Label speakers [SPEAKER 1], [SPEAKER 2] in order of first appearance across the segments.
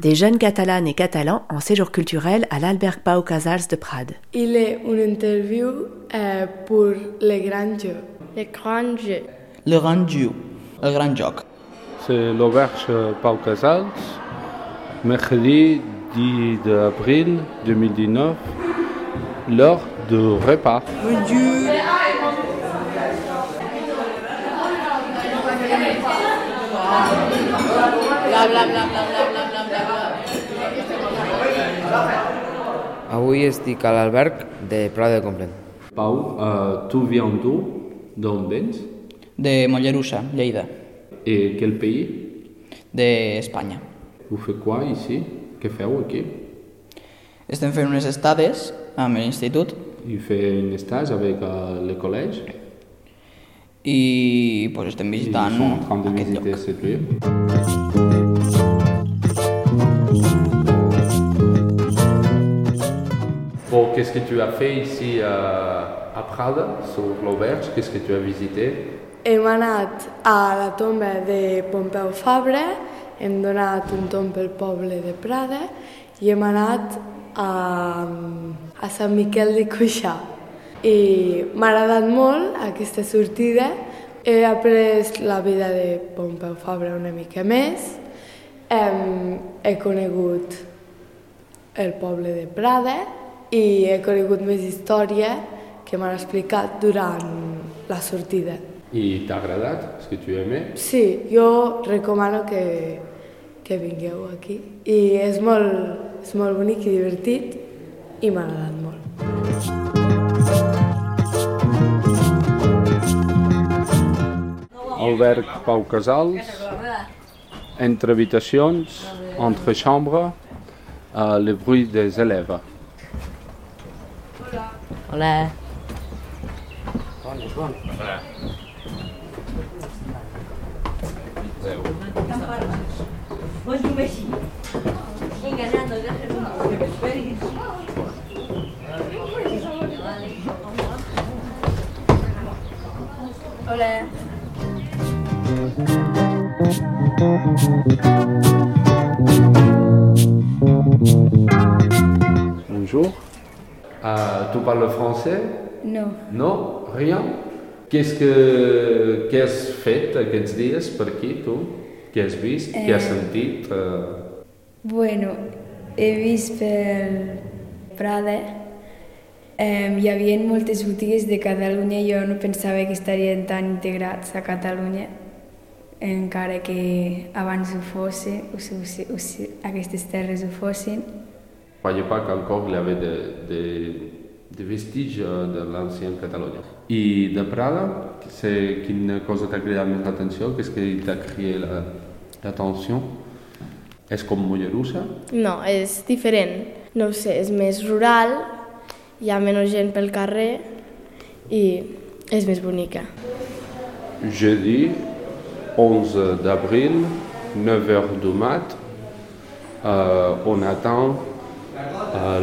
[SPEAKER 1] Des jeunes catalanes et catalans en séjour culturel à l'Alberg Pau Casals de Prades.
[SPEAKER 2] Il est une interview euh, pour les grands jeux.
[SPEAKER 3] Les grands jeux.
[SPEAKER 4] Le grand jeu, el gran joc.
[SPEAKER 5] C'est l'auberge Pau Casals, mercredi 10 avril 2019, l'heure du repas.
[SPEAKER 6] Avui estic a l'alberg de Prat de Complet.
[SPEAKER 5] Pau, euh, tu viens d'où D'on vens?
[SPEAKER 4] De Mollerussa, Lleida,
[SPEAKER 5] Et quel pays
[SPEAKER 4] d'Espanya.
[SPEAKER 5] Vous faites quoi ici Què feu aquí?
[SPEAKER 4] Estem fent unes estades amb l'institut.
[SPEAKER 5] Fait un stage avec euh, le collège?
[SPEAKER 4] I pues, estem visitant
[SPEAKER 5] sont en train de
[SPEAKER 4] aquest lloc.
[SPEAKER 5] Bon, qu'est-ce que tu as fait ici euh, à Prada, sur l'auberge Qu'est-ce que tu as visité
[SPEAKER 2] Hem anat a la tomba de Pompeu Fabra, hem donat un tomb pel poble de Prada i hem anat a, a Sant Miquel de Cuixà. I m'ha agradat molt aquesta sortida. He après la vida de Pompeu Fabra una mica més. Hem, he conegut el poble de Prada i he conegut més història que m'han explicat durant la sortida.
[SPEAKER 5] I t'ha agradat Est-ce que tu aimé
[SPEAKER 2] Sí, jo recomano que, que vingueu aquí. I és molt, és molt bonic i divertit i m'ha agradat molt.
[SPEAKER 5] Alberg Pau Casals, entre habitacions, entre chambres, euh, le bruit des élèves.
[SPEAKER 3] Olá. Olá.
[SPEAKER 5] Hoje um beijinho. Enganando, Olá. Olá. Euh, tu parles français
[SPEAKER 3] No.
[SPEAKER 5] Non Rien Qu'est-ce que què has fet aquests dies per aquí, tu? Què has vist? Què has sentit? Eh,
[SPEAKER 7] Bueno, he vist per Prada eh, hi havia moltes botigues de Catalunya i jo no pensava que estarien tan integrats a Catalunya encara que abans ho fossin, o si, o si, o si aquestes terres ho fossin.
[SPEAKER 5] Croyais pas qu'encore il y avait des de, de vestiges de l'ancienne Catalogne. I de Prada, c'est quina cosa t'ha cridat més l'atenció? Qu'est-ce qui t'a crié la- l'attention? És com Mollerussa?
[SPEAKER 3] No, és diferent. No ho sé, és més rural, hi ha menys gent pel carrer i és més bonica.
[SPEAKER 5] Jeudi 11 d'avril, 9h du mat, euh, on attend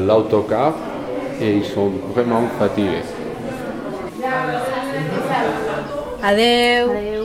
[SPEAKER 5] l'autocar et ils sont vraiment fatigués.
[SPEAKER 3] Adeu! Adeu!